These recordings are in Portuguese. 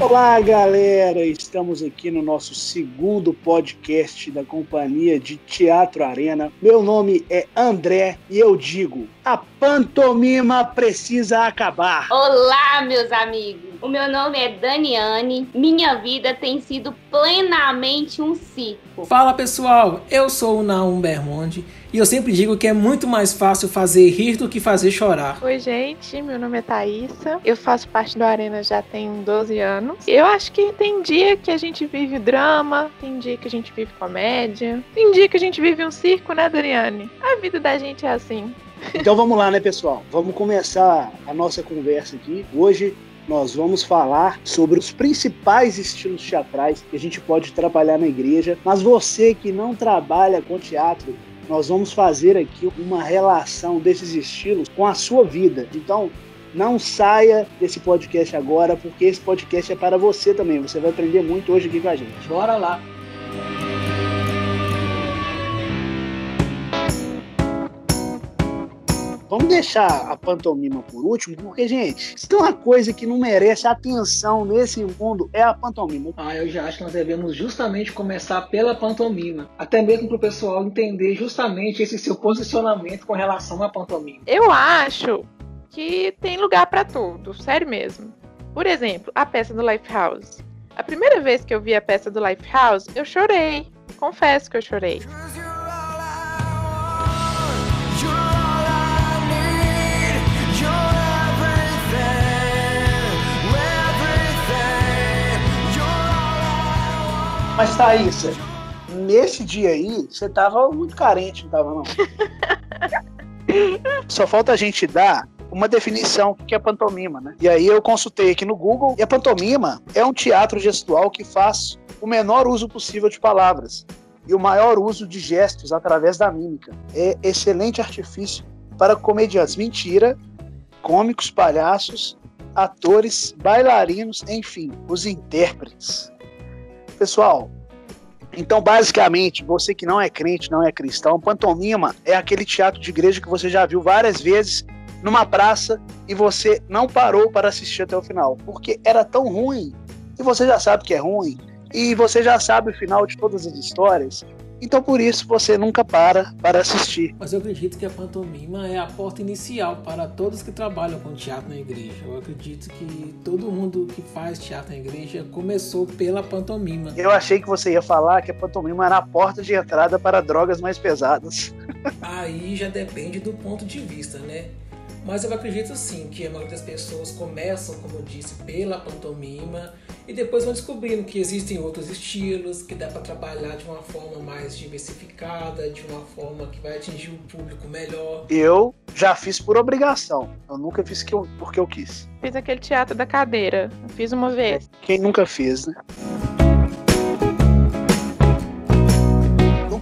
Olá, galera! Estamos aqui no nosso segundo podcast da companhia de Teatro Arena. Meu nome é André e eu digo: a pantomima precisa acabar. Olá, meus amigos! O meu nome é Daniane. Minha vida tem sido plenamente um circo. Fala pessoal, eu sou o Naum Bermonde e eu sempre digo que é muito mais fácil fazer rir do que fazer chorar. Oi, gente, meu nome é Thaisa. Eu faço parte do Arena já tem 12 anos. Eu acho que tem dia que a gente vive drama, tem dia que a gente vive comédia, tem dia que a gente vive um circo, né, Doriane? A vida da gente é assim. Então vamos lá, né, pessoal? Vamos começar a nossa conversa aqui. Hoje nós vamos falar sobre os principais estilos teatrais que a gente pode trabalhar na igreja. Mas você que não trabalha com teatro, nós vamos fazer aqui uma relação desses estilos com a sua vida. Então, não saia desse podcast agora, porque esse podcast é para você também. Você vai aprender muito hoje aqui com a gente. Bora lá! Vamos deixar a pantomima por último, porque, gente, se tem uma coisa que não merece atenção nesse mundo, é a pantomima. Ah, eu já acho que nós devemos justamente começar pela pantomima. Até mesmo para o pessoal entender justamente esse seu posicionamento com relação à pantomima. Eu acho que tem lugar para tudo, sério mesmo. Por exemplo, a peça do Lifehouse. A primeira vez que eu vi a peça do Lifehouse, eu chorei. Confesso que eu chorei. Mas, Thaís, nesse dia aí, você tava muito carente, não tava, não? Só falta a gente dar uma definição do que é pantomima, né? E aí eu consultei aqui no Google, e a pantomima é um teatro gestual que faz o menor uso possível de palavras e o maior uso de gestos através da mímica. É excelente artifício para comediantes. Mentira, cômicos, palhaços, atores, bailarinos, enfim, os intérpretes. Pessoal, então basicamente, você que não é crente, não é cristão, pantomima é aquele teatro de igreja que você já viu várias vezes numa praça e você não parou para assistir até o final, porque era tão ruim e você já sabe que é ruim e você já sabe o final de todas as histórias então por isso você nunca para para assistir. Mas eu acredito que a pantomima é a porta inicial para todos que trabalham com teatro na igreja. Eu acredito que todo mundo que faz teatro na igreja começou pela pantomima. Eu achei que você ia falar que a pantomima era a porta de entrada para drogas mais pesadas. Aí já depende do ponto de vista, né? Mas eu acredito sim que a maioria das pessoas começam, como eu disse, pela pantomima e depois vão descobrindo que existem outros estilos, que dá para trabalhar de uma forma mais diversificada, de uma forma que vai atingir o público melhor. Eu já fiz por obrigação. Eu nunca fiz porque eu quis. Fiz aquele teatro da cadeira. fiz uma vez. Quem nunca fez, né?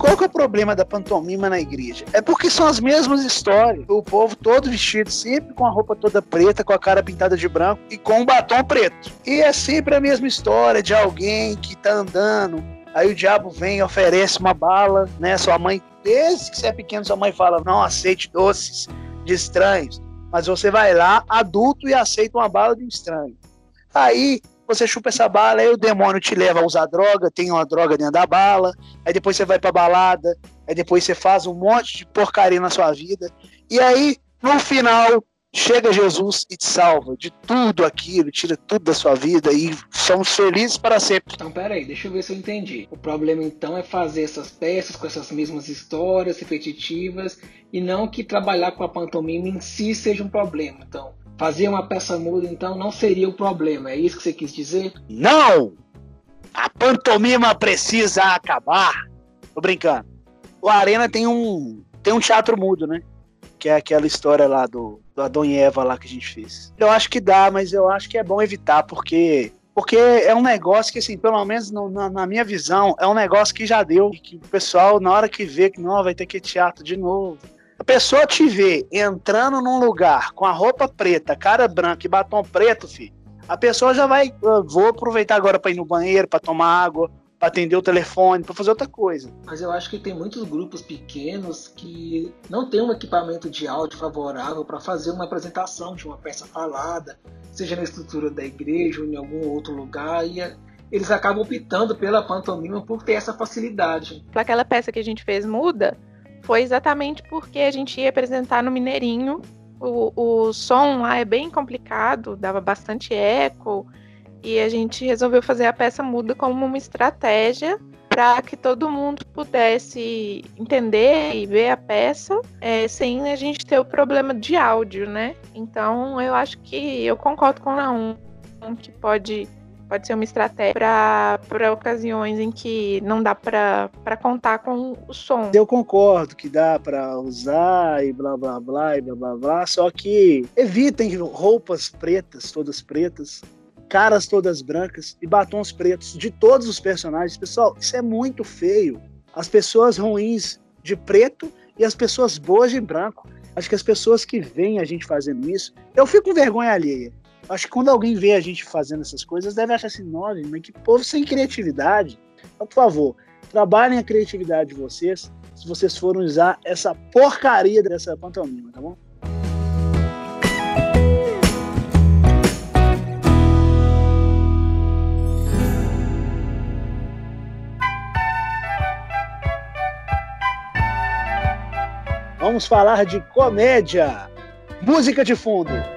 Qual que é o problema da pantomima na igreja? É porque são as mesmas histórias. O povo todo vestido, sempre com a roupa toda preta, com a cara pintada de branco e com um batom preto. E é sempre a mesma história de alguém que tá andando. Aí o diabo vem e oferece uma bala, né? Sua mãe, desde que você é pequeno, sua mãe fala: não aceite doces de estranhos. Mas você vai lá, adulto, e aceita uma bala de um estranho. Aí você chupa essa bala, aí o demônio te leva a usar droga, tem uma droga dentro da bala, aí depois você vai pra balada, aí depois você faz um monte de porcaria na sua vida, e aí, no final, chega Jesus e te salva de tudo aquilo, tira tudo da sua vida e somos felizes para sempre. Então, peraí, deixa eu ver se eu entendi. O problema então é fazer essas peças com essas mesmas histórias repetitivas e não que trabalhar com a pantomima em si seja um problema. Então, Fazer uma peça muda, então, não seria o problema. É isso que você quis dizer? Não! A pantomima precisa acabar. Tô brincando. O Arena tem um, tem um teatro mudo, né? Que é aquela história lá do, do Adão e Eva lá que a gente fez. Eu acho que dá, mas eu acho que é bom evitar, porque porque é um negócio que, assim, pelo menos no, na, na, minha visão, é um negócio que já deu. E que o pessoal, na hora que vê que não, vai ter que teatro de novo, a pessoa te vê entrando num lugar com a roupa preta, cara branca e batom preto, filho. A pessoa já vai, vou aproveitar agora para ir no banheiro, para tomar água, para atender o telefone, para fazer outra coisa. Mas eu acho que tem muitos grupos pequenos que não têm um equipamento de áudio favorável para fazer uma apresentação de uma peça falada, seja na estrutura da igreja ou em algum outro lugar, e eles acabam optando pela pantomima por ter essa facilidade. Para aquela peça que a gente fez muda, foi exatamente porque a gente ia apresentar no Mineirinho. O, o som lá é bem complicado, dava bastante eco e a gente resolveu fazer a peça muda como uma estratégia para que todo mundo pudesse entender e ver a peça é, sem a gente ter o problema de áudio, né? Então eu acho que eu concordo com o Naum que pode pode ser uma estratégia para ocasiões em que não dá para contar com o som. Eu concordo que dá para usar e blá blá blá e blá blá blá, só que evitem roupas pretas, todas pretas, caras todas brancas e batons pretos de todos os personagens. Pessoal, isso é muito feio. As pessoas ruins de preto e as pessoas boas de branco. Acho que as pessoas que veem a gente fazendo isso, eu fico com vergonha alheia. Acho que quando alguém vê a gente fazendo essas coisas, deve achar assim, nossa, mas que povo sem criatividade. Então, por favor, trabalhem a criatividade de vocês se vocês forem usar essa porcaria dessa pantomima, tá bom? Vamos falar de comédia. Música de fundo.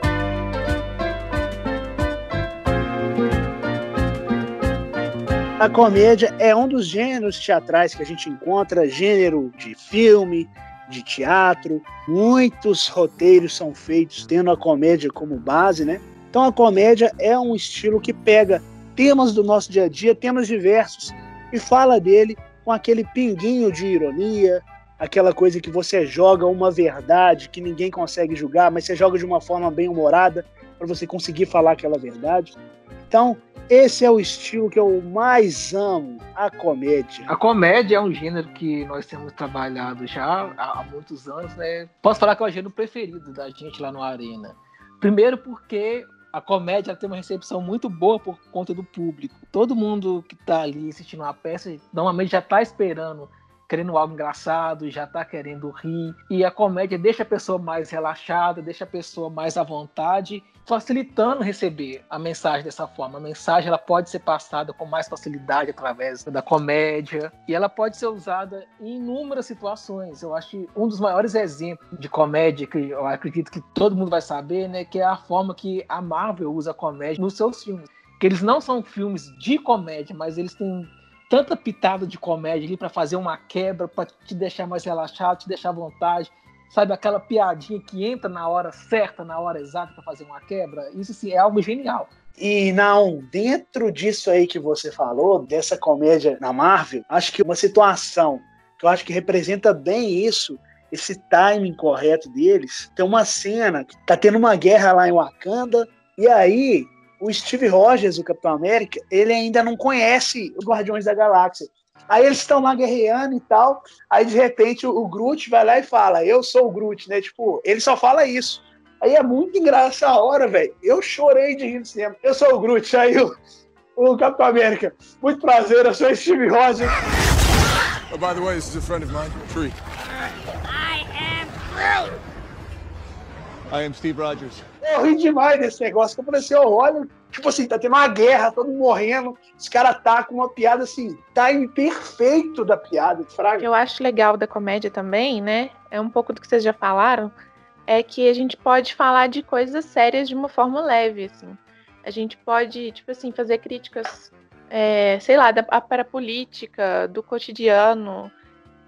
A comédia é um dos gêneros teatrais que a gente encontra, gênero de filme, de teatro. Muitos roteiros são feitos tendo a comédia como base, né? Então a comédia é um estilo que pega temas do nosso dia a dia, temas diversos, e fala dele com aquele pinguinho de ironia, aquela coisa que você joga uma verdade que ninguém consegue julgar, mas você joga de uma forma bem humorada para você conseguir falar aquela verdade. Então, esse é o estilo que eu mais amo, a comédia. A comédia é um gênero que nós temos trabalhado já há, muitos anos, né? Posso falar que é o gênero preferido da gente lá no Arena. Primeiro porque a comédia tem uma recepção muito boa por conta do público. Todo mundo que está ali assistindo a peça normalmente já está esperando querendo algo engraçado, já tá querendo rir. E a comédia deixa a pessoa mais relaxada, deixa a pessoa mais à vontade, facilitando receber a mensagem dessa forma. A mensagem ela pode ser passada com mais facilidade através da comédia e ela pode ser usada em inúmeras situações. Eu acho que um dos maiores exemplos de comédia que eu acredito que todo mundo vai saber, né, que é a forma que a Marvel usa a comédia nos seus filmes. Que eles não são filmes de comédia, mas eles têm tanta pitada de comédia ali para fazer uma quebra, para te deixar mais relaxado, te deixar à vontade. Sabe aquela piadinha que entra na hora certa, na hora exata para fazer uma quebra? Isso sim é algo genial. E não, dentro disso aí que você falou, dessa comédia na Marvel, acho que uma situação que eu acho que representa bem isso, esse timing correto deles. Tem uma cena que tá tendo uma guerra lá em Wakanda, e aí o Steve Rogers, o Capitão América, ele ainda não conhece os Guardiões da Galáxia. Aí eles estão lá guerreando e tal. Aí de repente o, Groot vai lá e fala: Eu sou o Groot, né? Tipo, ele só fala isso. Aí é muito engraçado essa hora, velho. Eu chorei de rir no cinema. Eu sou o Groot. Aí o, o Capitão América, muito prazer, eu sou Steve Rogers. Oh, by the way, this is a friend of mine, Tree. I am Groot. I am Steve Rogers. Eu ri demais desse negócio, que eu falei assim, olha, tipo assim, tá tendo uma guerra, todo mundo morrendo, os caras tá com uma piada assim, tá imperfeito da piada, fraga. Eu acho legal da comédia também, né, é um pouco do que vocês já falaram, é que a gente pode falar de coisas sérias de uma forma leve, assim. A gente pode, tipo assim, fazer críticas, é, sei lá, da, para a política, do cotidiano,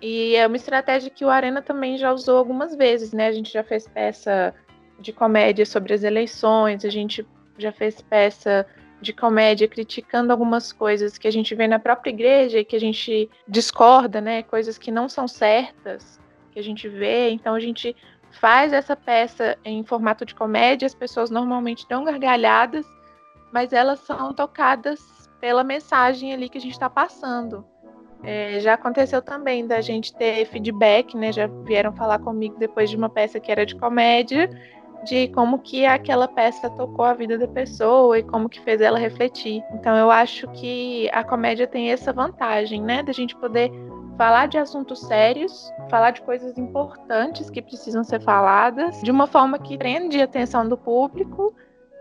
e é uma estratégia que o Arena também já usou algumas vezes, né? A gente já fez peça de comédia sobre as eleições, a gente já fez peça de comédia criticando algumas coisas que a gente vê na própria igreja e que a gente discorda, né? Coisas que não são certas, que a gente vê. Então a gente faz essa peça em formato de comédia, as pessoas normalmente dão gargalhadas, mas elas são tocadas pela mensagem ali que a gente está passando. É, já aconteceu também da gente ter feedback, né? Já vieram falar comigo depois de uma peça que era de comédia de como que aquela peça tocou a vida da pessoa e como que fez ela refletir. Então eu acho que a comédia tem essa vantagem, né, da gente poder falar de assuntos sérios, falar de coisas importantes que precisam ser faladas, de uma forma que prende a atenção do público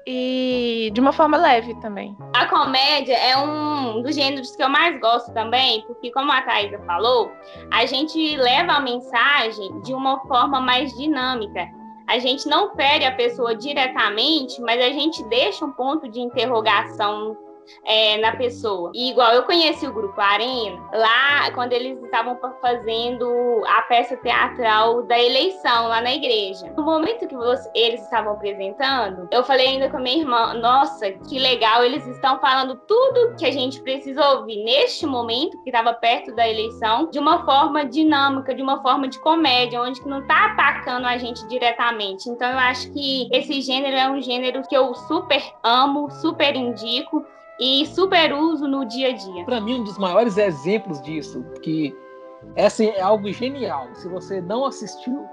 e de uma forma leve também. A comédia é um dos gêneros que eu mais gosto também, porque como a Thaisa falou, a gente leva a mensagem de uma forma mais dinâmica. A gente não fere a pessoa diretamente, mas a gente deixa um ponto de interrogação é, na pessoa. E igual eu conheci o grupo Arena lá quando eles estavam fazendo a peça teatral da eleição lá na igreja. No momento que eles estavam apresentando, eu falei ainda com a minha irmã: nossa, que legal, eles estão falando tudo que a gente precisa ouvir neste momento, que estava perto da eleição, de uma forma dinâmica, de uma forma de comédia, onde que não está atacando a gente diretamente. Então eu acho que esse gênero é um gênero que eu super amo, super indico e super uso no dia a dia. Para mim, um dos maiores exemplos disso, que essa é algo genial. Se você não assistiu,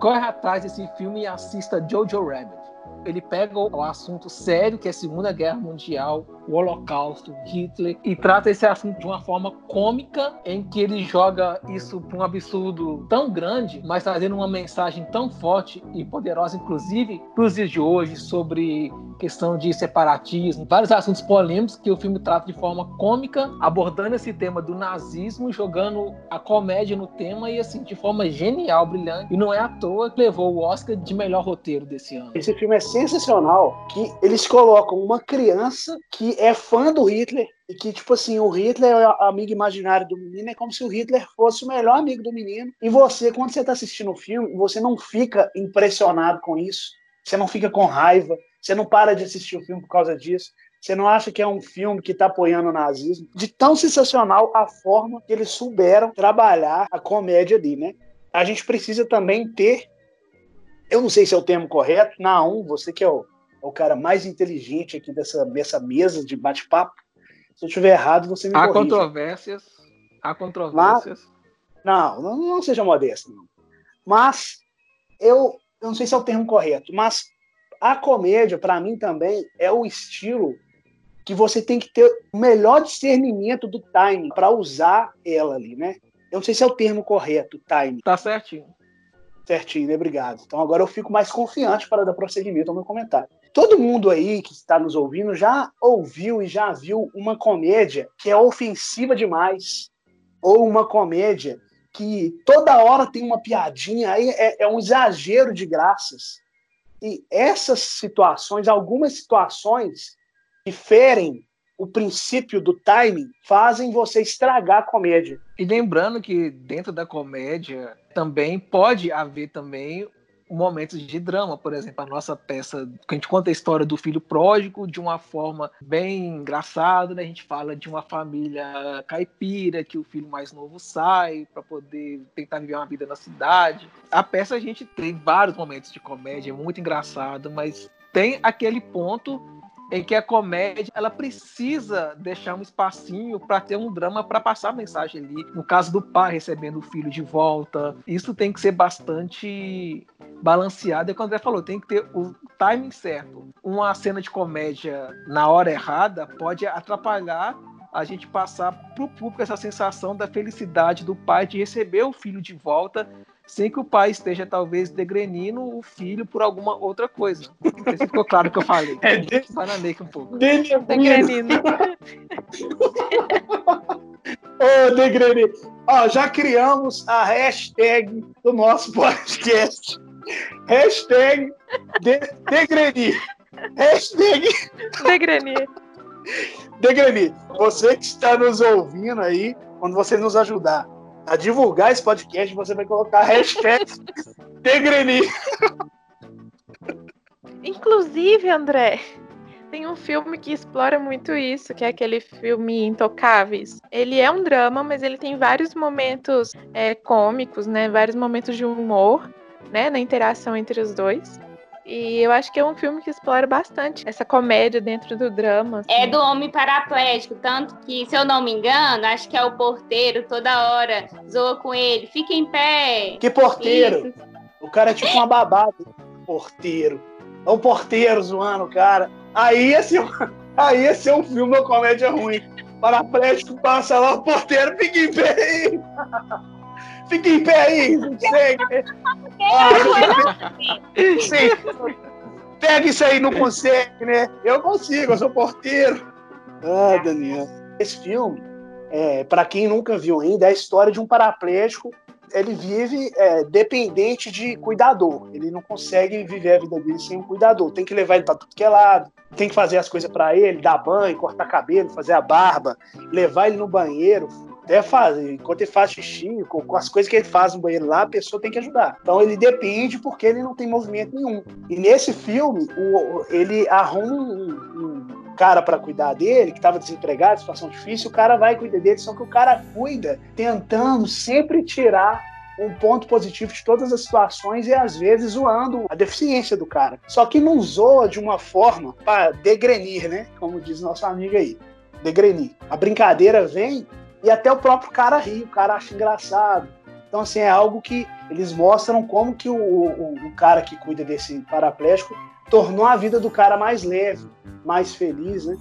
corre atrás desse filme e assista Jojo Rabbit. Ele pega o assunto sério, que é a Segunda Guerra Mundial, o Holocausto, Hitler, e trata esse assunto de uma forma cômica, em que ele joga isso para um absurdo tão grande, mas trazendo uma mensagem tão forte e poderosa, inclusive para os dias de hoje, sobre questão de separatismo, vários assuntos polêmicos que o filme trata de forma cômica, abordando esse tema do nazismo, jogando a comédia no tema e assim, de forma genial, brilhante. E não é à toa que levou o Oscar de melhor roteiro desse ano. Esse filme é sensacional, que eles colocam uma criança que é fã do Hitler e que, tipo assim, o Hitler é o amigo imaginário do menino, é como se o Hitler fosse o melhor amigo do menino. E você, quando você está assistindo o filme, você não fica impressionado com isso, você não fica com raiva, você não para de assistir o filme por causa disso. Você não acha que é um filme que está apoiando o nazismo? De tão sensacional a forma que eles souberam trabalhar a comédia ali, né? A gente precisa também ter, eu não sei se é o termo correto, Naum, você que é o é o cara mais inteligente aqui dessa, dessa mesa de bate-papo. Se eu estiver errado, você me Há corrige. controvérsias. Há controvérsias. Mas, não, não, seja modesto. Não. Mas eu, eu não sei se é o termo correto, mas a comédia, para mim também, é o estilo que você tem que ter o melhor discernimento do time para usar ela ali, né? Eu não sei se é o termo correto, time. Tá certinho. Certinho, né? Obrigado. Então agora eu fico mais confiante para dar prosseguimento ao meu comentário. Todo mundo aí que está nos ouvindo já ouviu e já viu uma comédia que é ofensiva demais, ou uma comédia que toda hora tem uma piadinha, aí é, é um exagero de graças. E essas situações, algumas situações que ferem o princípio do timing, fazem você estragar a comédia. E lembrando que dentro da comédia também pode haver também momentos de drama, por exemplo, a nossa peça, que a gente conta a história do filho pródigo de uma forma bem engraçada, né? A gente fala de uma família caipira que o filho mais novo sai para poder tentar viver uma vida na cidade. A peça a gente tem vários momentos de comédia, é muito engraçado, mas tem aquele ponto em que a comédia ela precisa deixar um espacinho para ter um drama para passar a mensagem ali. No caso do pai recebendo o filho de volta, isso tem que ser bastante balanceado. É quando André falou, tem que ter o timing certo. Uma cena de comédia na hora errada pode atrapalhar a gente passar para o público essa sensação da felicidade do pai de receber o filho de volta sem que o pai esteja talvez degrenindo o filho por alguma outra coisa. Não sei se ficou claro o que eu falei. É, de... Bananei um pouco. Degrenindo. Ô, oh, Degreni. Ó, já criamos a hashtag do nosso podcast. Hashtag de. Hashtag Degreni. Degreni, você que está nos ouvindo aí, quando você nos ajudar a divulgar esse podcast, você vai colocar a hashtag Degreni. Inclusive, André, tem um filme que explora muito isso, que é aquele filme Intocáveis. Ele é um drama, mas ele tem vários momentos é, cômicos, né? Vários momentos de humor, né? Na interação entre os dois. E eu acho que é um filme que explora bastante essa comédia dentro do drama. Assim. É do homem paraplégico, tanto que, se eu não me engano, acho que é o porteiro toda hora zoa com ele. Fica em pé. Que porteiro? Isso. O cara é tipo uma babada. porteiro. É o porteiro zoando o cara. Aí esse, aí esse é um filme uma comédia ruim. Paraplégico passa lá, o porteiro fica em pé Fica em pé aí, não sei. Ah, sim. Pega isso aí, não consegue, né? Eu consigo, eu sou porteiro. Ah, Daniel. Esse filme, é, para quem nunca viu ainda, é a história de um paraplégico ele vive é, dependente de cuidador. Ele não consegue viver a vida dele sem um cuidador. Tem que levar ele para tudo que é lado, tem que fazer as coisas para ele, dar banho, cortar cabelo, fazer a barba, levar ele no banheiro, até fazer. Enquanto ele faz xixi, com, com, as coisas que ele faz no banheiro lá, a pessoa tem que ajudar. Então ele depende porque ele não tem movimento nenhum. E nesse filme, o, ele arruma um, um cara para cuidar dele, que estava desempregado, situação difícil, o cara vai cuidar dele, só que o cara cuida tentando sempre tirar um ponto positivo de todas as situações e às vezes zoando a deficiência do cara. Só que não zoa de uma forma para degrenir, né? Como diz nosso amigo aí. Degrenir. A brincadeira vem e até o próprio cara ri, o cara acha engraçado. Então, assim, é algo que eles mostram como que o, o, o cara que cuida desse paraplégico tornou a vida do cara mais leve, mais feliz, né?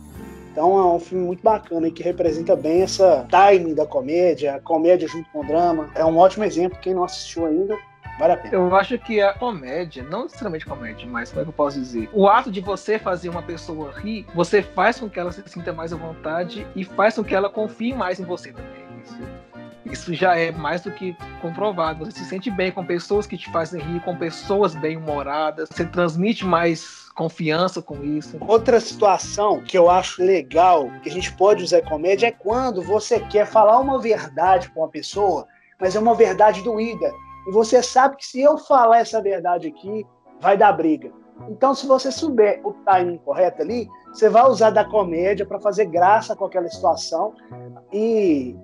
Então é um filme muito bacana e que representa bem essa timing da comédia, comédia junto com o drama. É um ótimo exemplo, quem não assistiu ainda, Vale a pena. Eu acho que a comédia, não necessariamente comédia, mas como é que eu posso dizer? O ato de você fazer uma pessoa rir, você faz com que ela se sinta mais à vontade e faz com que ela confie mais em você também. Isso isso já é mais do que comprovado. Você se sente bem com pessoas que te fazem rir, com pessoas bem-humoradas, você transmite mais confiança com isso. Outra situação que eu acho legal, que a gente pode usar comédia, é quando você quer falar uma verdade com uma pessoa, mas é uma verdade doída. E você sabe que se eu falar essa verdade aqui, vai dar briga. Então, se você souber o timing correto ali, você vai usar da comédia para fazer graça com aquela situação e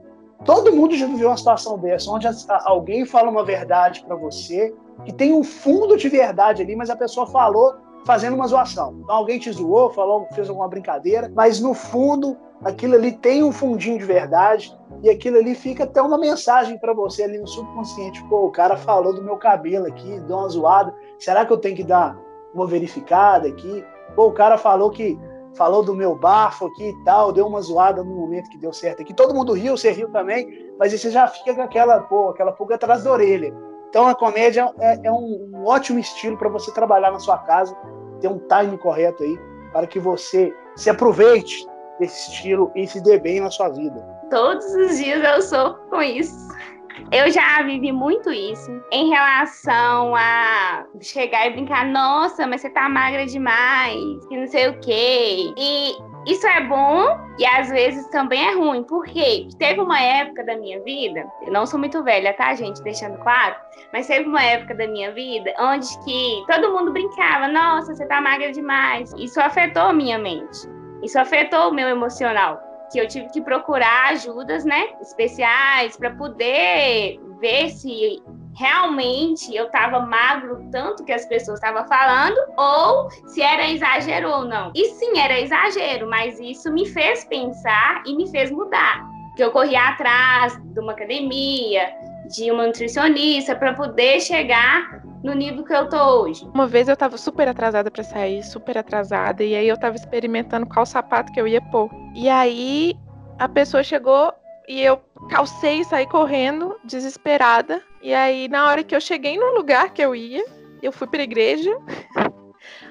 Todo mundo já viveu uma situação dessa, onde alguém fala uma verdade para você, que tem um fundo de verdade ali, mas a pessoa falou fazendo uma zoação. Então alguém te zoou, falou, fez alguma brincadeira, mas no fundo aquilo ali tem um fundinho de verdade e aquilo ali fica até uma mensagem para você ali no subconsciente. Pô, o cara falou do meu cabelo aqui, deu uma zoada. Será que eu tenho que dar uma verificada aqui? Pô, o cara falou que falou do meu bafo aqui e tal, deu uma zoada no momento que deu certo aqui. Todo mundo riu, você riu também, mas você já fica com aquela, pô, aquela pulga atrás da orelha. Então a comédia é, é um, ótimo estilo para você trabalhar na sua casa, ter um time correto aí, para que você se aproveite desse estilo e se dê bem na sua vida. Todos os dias eu sou com isso. Eu já vivi muito isso em relação a chegar e brincar, nossa, mas você tá magra demais, que não sei o quê. E isso é bom e às vezes também é ruim, porque teve uma época da minha vida, eu não sou muito velha, tá, gente? Deixando claro, mas teve uma época da minha vida onde que todo mundo brincava, nossa, você tá magra demais. Isso afetou a minha mente, isso afetou o meu emocional que eu tive que procurar ajudas, né, especiais para poder ver se realmente eu estava magro tanto que as pessoas estavam falando ou se era exagero ou não. E sim, era exagero, mas isso me fez pensar e me fez mudar. Que eu corri atrás de uma academia, de uma nutricionista para poder chegar no nível que eu tô hoje. Uma vez eu tava super atrasada para sair, super atrasada, e aí eu tava experimentando qual sapato que eu ia pôr. E aí a pessoa chegou e eu calcei e saí correndo, desesperada. E aí, na hora que eu cheguei no lugar que eu ia, eu fui pra igreja.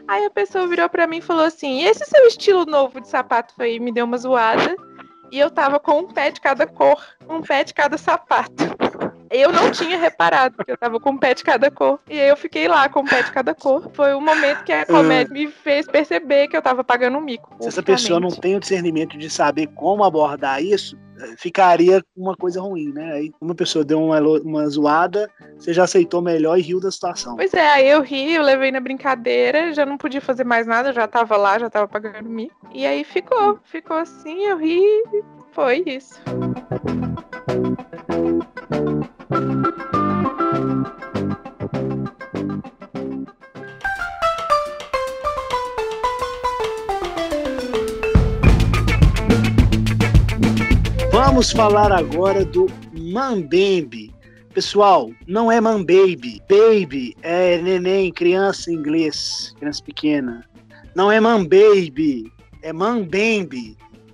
Aí a pessoa virou para mim e falou assim: esse seu estilo novo de sapato foi me deu uma zoada. E eu tava com um pé de cada cor, um pé de cada sapato. Eu não tinha reparado, porque eu tava com um pé de cada cor. E aí eu fiquei lá com um pé de cada cor. Foi o momento que a comédia me fez perceber que eu tava pagando um mico. Se essa pessoa não tem o discernimento de saber como abordar isso, eh, ficaria uma coisa ruim, né? Aí uma pessoa deu uma, uma zoada, você já aceitou melhor e riu da situação. Pois é, aí eu ri, eu levei na brincadeira, já não podia fazer mais nada, já tava lá, já tava pagando mico. E aí ficou, ficou assim, eu ri, foi isso. Vamos falar agora do Mambembe. Pessoal, não é man baby. É neném, criança em inglês, criança pequena. Não é man baby, é man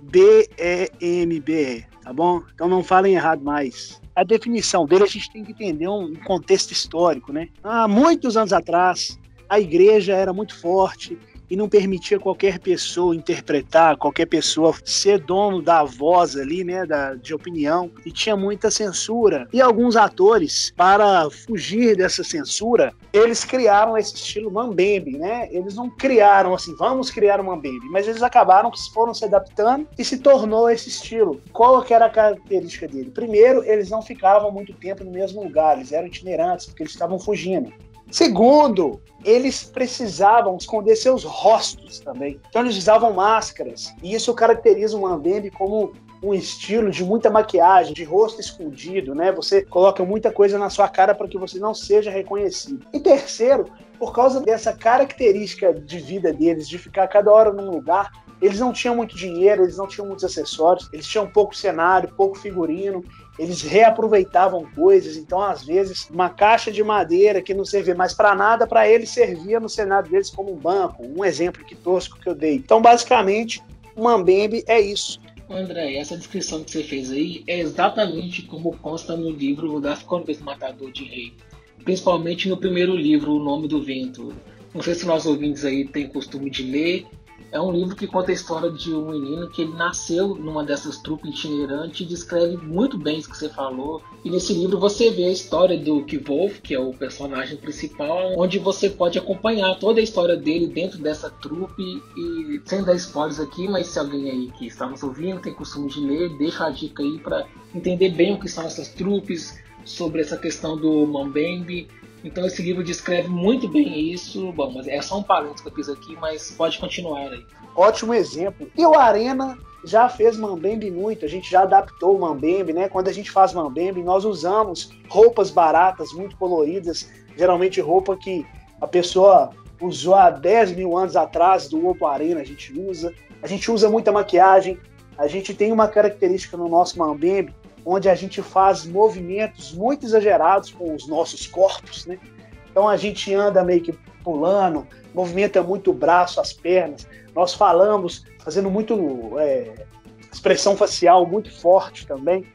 B-E-M-B, tá bom? Então não falem errado mais. A definição dele a gente tem que entender um contexto histórico, né? Há muitos anos atrás, a igreja era muito forte e não permitia qualquer pessoa interpretar, qualquer pessoa ser dono da voz ali, né, da, de opinião, e tinha muita censura. E alguns atores, para fugir dessa censura, eles criaram esse estilo Mambembe, né? Eles não criaram assim, vamos criar um Mambembe, mas eles acabaram que foram se adaptando e se tornou esse estilo. Qual que era a característica dele? Primeiro, eles não ficavam muito tempo no mesmo lugar, eles eram itinerantes, porque eles estavam fugindo. Segundo, eles precisavam esconder seus rostos também. Então eles usavam máscaras. E isso caracteriza o Mambembe como um estilo de muita maquiagem, de rosto escondido, né? Você coloca muita coisa na sua cara para que você não seja reconhecido. E terceiro, por causa dessa característica de vida deles, de ficar cada hora num lugar, eles não tinham muito dinheiro, eles não tinham muitos acessórios, eles tinham pouco cenário, pouco figurino, eles reaproveitavam coisas, então às vezes uma caixa de madeira que não servia mais para nada, para eles servia no cenário deles como um banco, um exemplo que tosco que eu dei. Então basicamente, o Mambembe é isso. André, essa descrição que você fez aí é exatamente como consta no livro Das Crônicas do Matador de Rei. Principalmente no primeiro livro, O Nome do Vento. Não sei se nós ouvintes aí têm costume de ler é um livro que conta a história de um menino que ele nasceu numa dessas trupes itinerantes e descreve muito bem isso que você falou. E nesse livro você vê a história do Kvolf, que é o personagem principal, onde você pode acompanhar toda a história dele dentro dessa trupe e sem dar spoilers aqui, mas se alguém aí que está nos ouvindo tem costume de ler, deixa a dica aí para entender bem o que são essas trupes, sobre essa questão do Mambembe então esse livro descreve muito bem isso. Bom, mas é só um parênteses que eu fiz aqui, mas pode continuar aí. Ótimo exemplo. E o Arena já fez Mambembe muito, a gente já adaptou o Mambembe, né? Quando a gente faz Mambembe, nós usamos roupas baratas, muito coloridas, geralmente roupa que a pessoa usou há 10 mil anos atrás do Opo Arena, a gente usa. A gente usa muita maquiagem, a gente tem uma característica no nosso Mambembe onde a gente faz movimentos muito exagerados com os nossos corpos, né? Então a gente anda meio que pulando, movimenta muito o braço, as pernas. Nós falamos fazendo muito é, expressão facial muito forte também.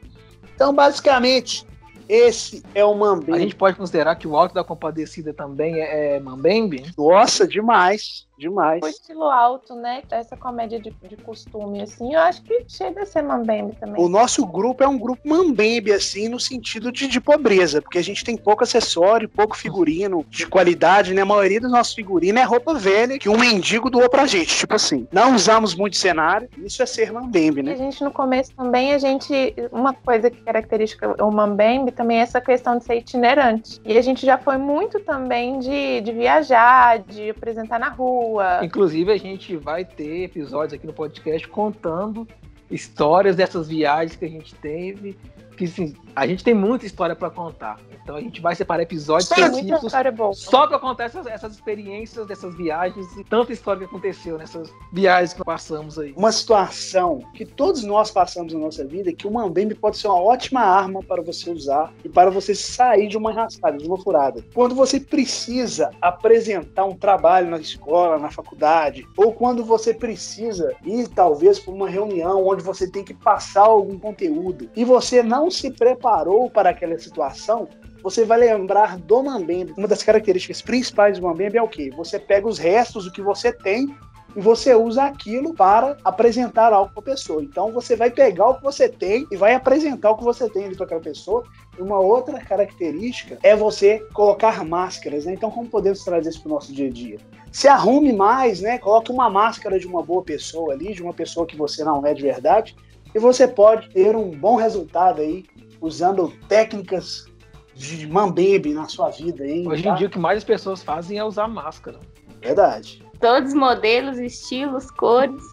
Então, basicamente, esse é o Mambembe. A gente pode considerar que o Alto da Compadecida também é, é Mambembe? Nossa, demais. Demais. O estilo alto, né? Essa comédia de, de costume, assim, eu acho que chega a ser mambembe também. O nosso grupo é um grupo mambembe, assim, no sentido de, de pobreza, porque a gente tem pouco acessório, pouco figurino de qualidade, né? A maioria dos nossos figurinos é roupa velha que um mendigo doou pra gente, tipo assim. Não usamos muito cenário, isso é ser mambembe, né? E a gente, no começo também, a gente, uma coisa que caracteriza o mambembe também é essa questão de ser itinerante. E a gente já foi muito também de, de viajar, de apresentar na rua, rua. Inclusive, a gente vai ter episódios aqui no podcast contando histórias dessas viagens que a gente teve. Que sim, a gente tem muita história para contar. Então a gente vai separar episódios específicos só para contar essas, essas, experiências dessas viagens e tanta história que aconteceu nessas viagens que passamos aí. Uma situação que todos nós passamos na nossa vida que o Mambembe pode ser uma ótima arma para você usar e para você sair de uma enrascada, de uma furada. Quando você precisa apresentar um trabalho na escola, na faculdade, ou quando você precisa ir talvez para uma reunião onde você tem que passar algum conteúdo e você não se preparou para aquela situação, você vai lembrar do Mambembe. Uma das características principais do Mambembe é o quê? Você pega os restos do que você tem e você usa aquilo para apresentar algo para a pessoa. Então você vai pegar o que você tem e vai apresentar o que você tem ali para aquela pessoa. E uma outra característica é você colocar máscaras, né? Então como podemos trazer isso para o nosso dia a dia? Se arrume mais, né? Coloque uma máscara de uma boa pessoa ali, de uma pessoa que você não é de verdade, e você pode ter um bom resultado aí usando técnicas de mambembe na sua vida. Hein, Hoje tá? em dia o que mais as pessoas fazem é usar máscara. Verdade. Todos os modelos, estilos, cores.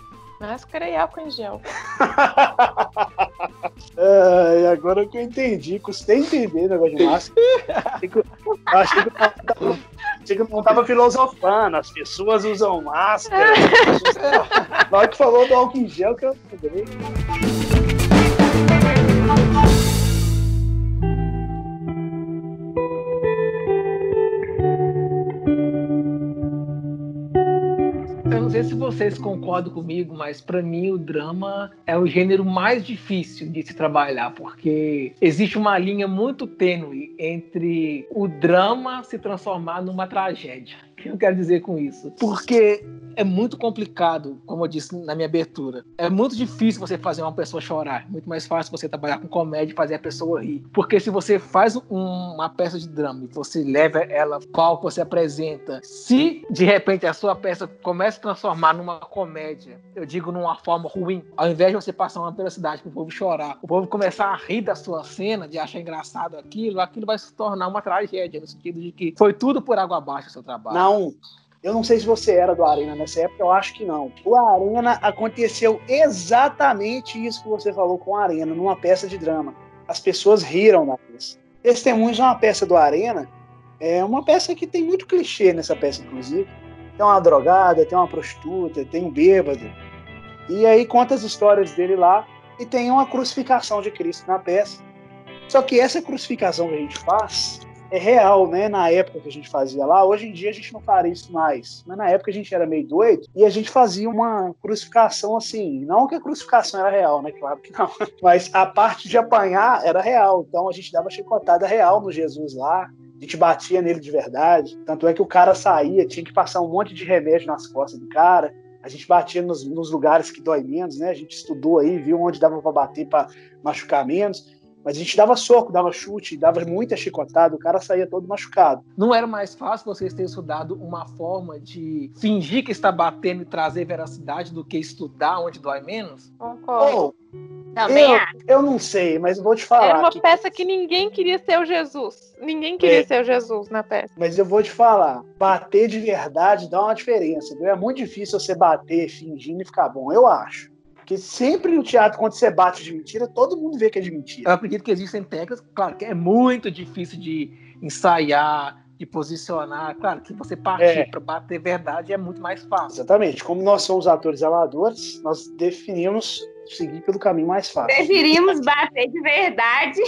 Máscara e álcool em gel. é, agora que eu entendi, custei entender o negócio de máscara. Achei que, eu não estava filosofando, as pessoas usam máscara. Na hora que falou do álcool em gel, que eu lembrei. Sei se vocês concordam comigo, mas para mim o drama é o gênero mais difícil de se trabalhar, porque existe uma linha muito tênue entre o drama se transformar numa tragédia. Eu quero dizer com isso? Porque é muito complicado, como eu disse na minha abertura. É muito difícil você fazer uma pessoa chorar. Muito mais fácil você trabalhar com comédia e fazer a pessoa rir. Porque se você faz um, uma peça de drama e você leva ela qual você apresenta, se de repente a sua peça começa a transformar numa comédia, eu digo numa forma ruim, ao invés de você passar uma velocidade para o povo chorar, o povo começar a rir da sua cena, de achar engraçado aquilo, aquilo vai se tornar uma tragédia, no sentido de que foi tudo por água abaixo o seu trabalho. Não, não. Eu não sei se você era do Arena nessa época, eu acho que não. O Arena aconteceu exatamente isso que você falou com o Arena, numa peça de drama. As pessoas riram da peça. Testemunhos é uma peça do Arena, é uma peça que tem muito clichê nessa peça, inclusive. Tem uma drogada, tem uma prostituta, tem um bêbado. E aí conta as histórias dele lá e tem uma crucificação de Cristo na peça. Só que essa crucificação que a gente faz é real, né? Na época que a gente fazia lá, hoje em dia a gente não faria isso mais. Mas na época a gente era meio doido e a gente fazia uma crucificação assim. Não que a crucificação era real, né? Claro que não. Mas a parte de apanhar era real. Então a gente dava chicotada real no Jesus lá. A gente batia nele de verdade. Tanto é que o cara saía, tinha que passar um monte de remédio nas costas do cara. A gente batia nos, nos lugares que dói menos, né? A gente estudou aí, viu onde dava para bater para machucar menos. Mas a gente dava soco, dava chute, dava muita chicotada, o cara saía todo machucado. Não era mais fácil vocês terem estudado uma forma de fingir que está batendo e trazer veracidade do que estudar onde dói menos? Concordo. Oh, Também eu, eu não sei, mas vou te falar. Era uma que... peça que ninguém queria ser o Jesus. Ninguém queria é. ser o Jesus na peça. Mas eu vou te falar, bater de verdade dá uma diferença. É muito difícil você bater fingindo e ficar bom, eu acho. Porque sempre no teatro, quando você bate de mentira, todo mundo vê que é de mentira. Eu acredito que existem técnicas, claro, que é muito difícil de ensaiar, de posicionar. Claro, que você partir é. para bater verdade é muito mais fácil. Exatamente. Como nós somos atores amadores, nós definimos seguir pelo caminho mais fácil. Preferimos bater de verdade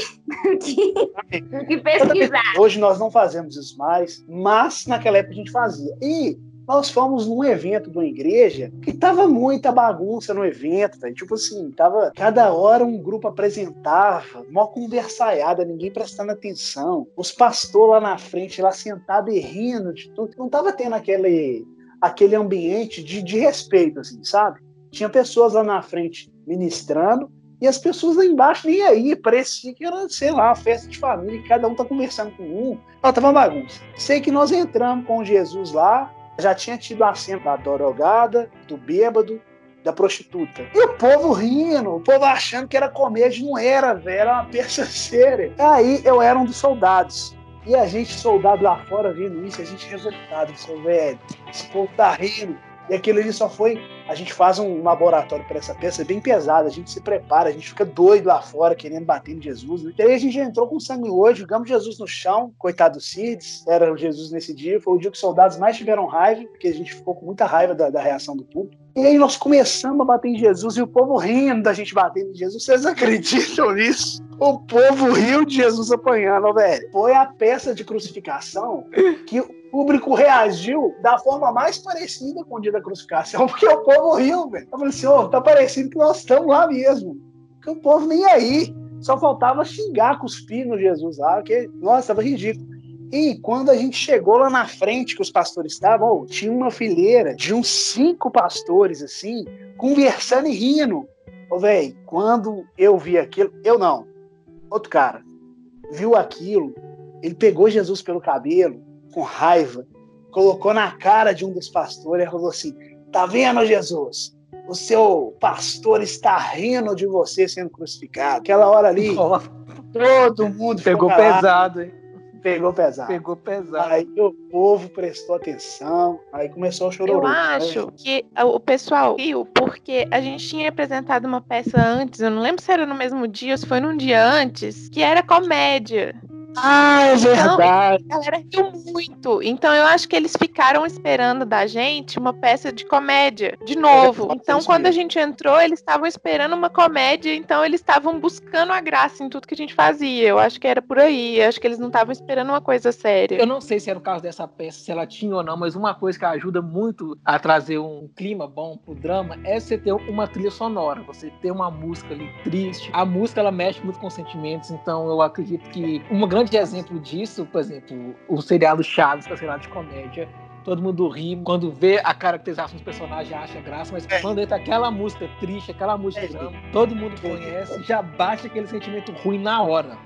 do que, do que pesquisar. Hoje nós não fazemos isso mais, mas naquela época a gente fazia. E nós fomos num evento de uma igreja que tava muita bagunça no evento, tá? tipo assim, tava cada hora um grupo apresentava, mó conversaiada, ninguém prestando atenção, os pastores lá na frente, lá sentado e rindo de tudo, não tava tendo aquele, aquele ambiente de, de respeito, assim, sabe? Tinha pessoas lá na frente ministrando e as pessoas lá embaixo nem aí, parecia que era, sei lá, uma festa de família, cada um tá conversando com um. Ela tava uma bagunça. Sei que nós entramos com Jesus lá, já tinha tido a cena da drogada, do bêbado, da prostituta. E o povo rindo, o povo achando que era comédia, não era, velho, era uma peça séria. Aí eu era um dos soldados. E a gente, soldado lá fora, vendo isso, a gente revoltado, seu velho, esse povo tá rindo. E aquilo ali só foi. A gente faz um laboratório para essa peça bem pesada, a gente se prepara, a gente fica doido lá fora, querendo bater em Jesus. Né? E aí a gente entrou com sangue olho, jogamos Jesus no chão, coitado do Cides, era o Jesus nesse dia. Foi o dia que os soldados mais tiveram raiva, porque a gente ficou com muita raiva da, da reação do público. E aí nós começamos a bater em Jesus e o povo rindo da gente batendo em Jesus. Vocês acreditam nisso? O povo riu de Jesus apanhando, velho. Foi a peça de crucificação que público reagiu da forma mais parecida com o dia da crucificação, porque o povo riu, velho. Eu falei assim, oh, tá parecendo que nós estamos lá mesmo. Porque o povo nem aí. Só faltava xingar, cuspir no Jesus lá, porque, nossa, tava ridículo. E quando a gente chegou lá na frente, que os pastores estavam, oh, tinha uma fileira de uns cinco pastores, assim, conversando e rindo. Ô, oh, velho, quando eu vi aquilo, eu não, outro cara, viu aquilo, ele pegou Jesus pelo cabelo, com raiva, colocou na cara de um dos pastores e falou assim: Tá vendo, Jesus? O seu pastor está rindo de você sendo crucificado. Aquela hora ali, todo mundo pegou pesado, hein? Pegou pesado. Pegou pesado. Aí o povo prestou atenção, aí começou a chorar. Eu acho que o pessoal riu porque a gente tinha apresentado uma peça antes, eu não lembro se era no mesmo dia ou se foi num dia antes, que era comédia. Ah, é verdade. Então, a galera riu muito. Então eu acho que eles ficaram esperando da gente uma peça de comédia, de novo. Então quando a gente entrou, eles estavam esperando uma comédia, então eles estavam buscando a graça em tudo que a gente fazia. Eu acho que era por aí. Eu acho que eles não estavam esperando uma coisa séria. Eu não sei se era o caso dessa peça, se ela tinha ou não, mas uma coisa que ajuda muito a trazer um clima bom pro drama é você ter uma trilha sonora, você ter uma música ali triste. A música ela mexe muito com sentimentos, então eu acredito que um grande exemplo disso, por exemplo, o seriado Chaves, que é um seriado de comédia, todo mundo ri, quando vê a caracterização dos personagens acha graça, mas é. quando entra aquela música triste, aquela música é. todo mundo conhece, já baixa aquele sentimento ruim na hora.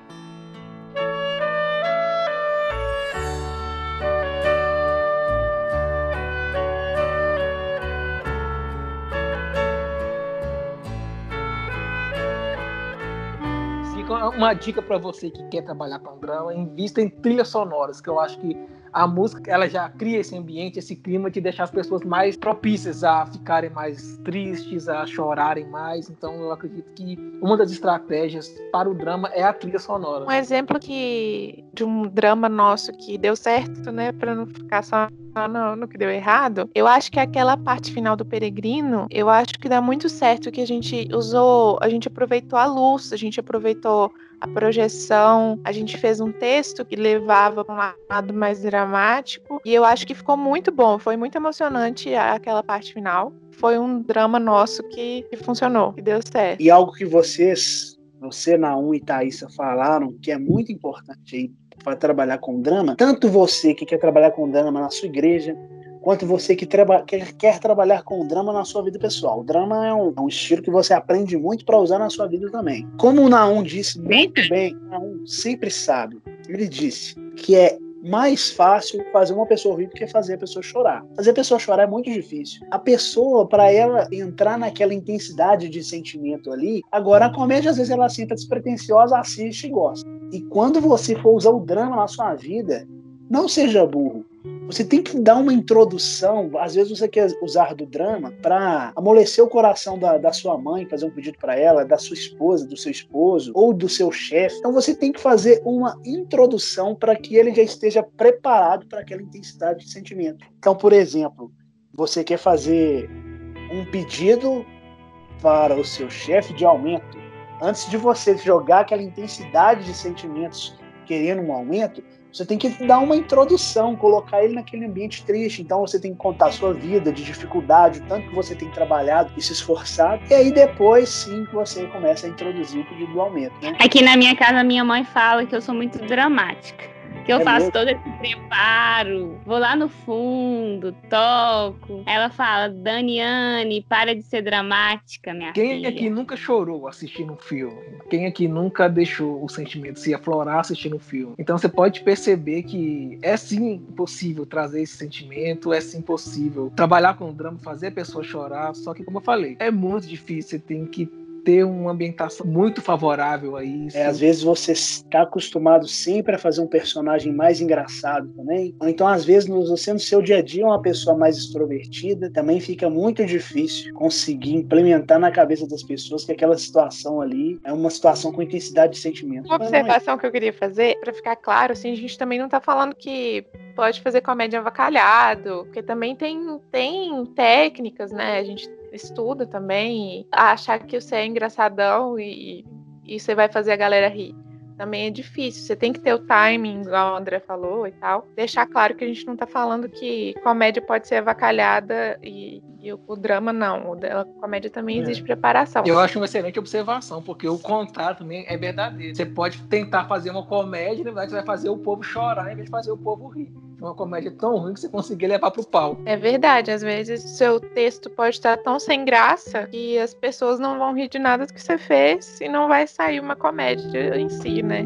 Uma dica para você que quer trabalhar com drama, invista em trilhas sonoras, que eu acho que a música ela já cria esse ambiente, esse clima de deixar as pessoas mais propícias a ficarem mais tristes, a chorarem mais. Então eu acredito que uma das estratégias para o drama é a trilha sonora. Um exemplo que de um drama nosso que deu certo, né, para não ficar só no, no, que deu errado, eu acho que aquela parte final do Peregrino, eu acho que dá muito certo que a gente usou, a gente aproveitou a luz, a gente aproveitou a projeção. A gente fez um texto que levava para um lado mais dramático e eu acho que ficou muito bom. Foi muito emocionante aquela parte final. Foi um drama nosso que, que funcionou, que deu certo. E algo que vocês, você, Naum e Thaisa, falaram que é muito importante aí para trabalhar com drama, tanto você que quer trabalhar com drama na sua igreja, quanto você que, traba que quer trabalhar com o drama na sua vida pessoal. O drama é um, é um estilo que você aprende muito para usar na sua vida também. Como o Naum disse muito bem, Naum sempre sabe, ele disse que é mais fácil fazer uma pessoa rir do que fazer a pessoa chorar. Fazer a pessoa chorar é muito difícil. A pessoa, para ela entrar naquela intensidade de sentimento ali, agora a comédia às vezes ela sinta despretensiosa, assiste e gosta. E quando você for usar o drama na sua vida, não seja burro. Você tem que dar uma introdução. Às vezes você quer usar do drama para amolecer o coração da, da sua mãe, fazer um pedido para ela, da sua esposa, do seu esposo ou do seu chefe. Então você tem que fazer uma introdução para que ele já esteja preparado para aquela intensidade de sentimento. Então, por exemplo, você quer fazer um pedido para o seu chefe de aumento. Antes de você jogar aquela intensidade de sentimentos querendo um aumento, você tem que dar uma introdução, colocar ele naquele ambiente triste. Então você tem que contar a sua vida de dificuldade, o tanto que você tem trabalhado e se esforçado. E aí depois sim que você começa a introduzir o pedido do aumento. Né? Aqui na minha casa, minha mãe fala que eu sou muito dramática que eu é faço todo esse preparo, vou lá no fundo, toco. Ela fala, Daniane, para de ser dramática, minha Quem filha. aqui nunca chorou assistindo um filme? Quem aqui nunca deixou o sentimento se aflorar assistindo um filme? Então você pode perceber que é sim possível trazer esse sentimento, é sim possível trabalhar com o drama, fazer a pessoa chorar, só que como eu falei, é muito difícil, você tem que ter uma ambientação muito favorável a isso. É, às vezes você está acostumado sempre a fazer um personagem mais engraçado também. Ou então, às vezes, você no seu dia a dia é uma pessoa mais extrovertida, também fica muito difícil conseguir implementar na cabeça das pessoas que aquela situação ali é uma situação com intensidade de sentimento. Uma observação que eu queria fazer, para ficar claro, assim, a gente também não está falando que pode fazer comédia avacalhado, porque também tem, tem técnicas, né? A gente estuda também, achar que você é engraçadão e, e você vai fazer a galera rir. Também é difícil. Você tem que ter o timing, igual o André falou e tal. Deixar claro que a gente não tá falando que comédia pode ser avacalhada e, e o, o, drama não. O, a comédia também é. existe preparação. Eu acho uma excelente observação, porque o contrário também é verdadeiro. Você pode tentar fazer uma comédia, na verdade, você vai fazer o povo chorar em vez de fazer o povo rir uma comédia tão ruim que você conseguir levar pro pau. É verdade, às vezes seu texto pode estar tão sem graça que as pessoas não vão rir de nada que você fez e não vai sair uma comédia em si, né?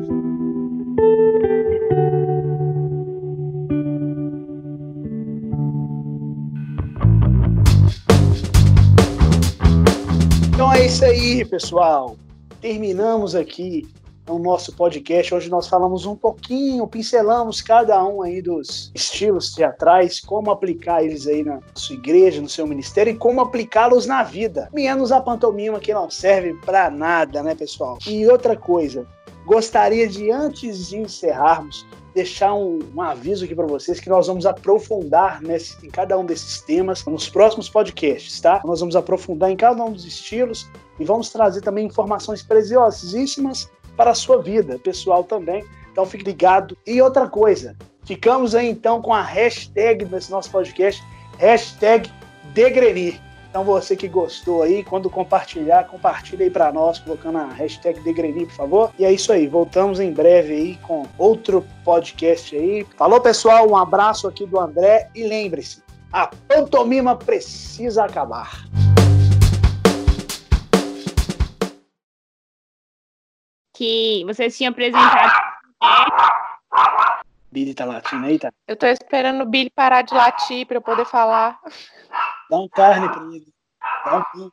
Então é isso aí, pessoal. Terminamos aqui no nosso podcast. Hoje nós falamos um pouquinho, pincelamos cada um aí dos estilos teatrais, como aplicar eles aí na sua igreja, no seu ministério e como aplicá-los na vida. Menos a pantomima que não serve para nada, né, pessoal? E outra coisa, gostaria de, antes de encerrarmos, deixar um, um aviso aqui para vocês que nós vamos aprofundar nesse, em cada um desses temas nos próximos podcasts, tá? Nós vamos aprofundar em cada um dos estilos e vamos trazer também informações preciosíssimas para a sua vida pessoal também. Então fique ligado. E outra coisa, ficamos aí então com a hashtag desse nosso podcast, hashtag Degrenir. Então você que gostou aí, quando compartilhar, compartilha aí para nós, colocando a hashtag Degreni, por favor. E é isso aí, voltamos em breve aí com outro podcast aí. Falou pessoal, um abraço aqui do André e lembre-se, a pantomima precisa acabar. Que vocês tinham apresentado. Billy tá latindo aí, tá? Eu tô esperando o Billy parar de latir para eu poder falar. Dá um carne pra ele. Dá um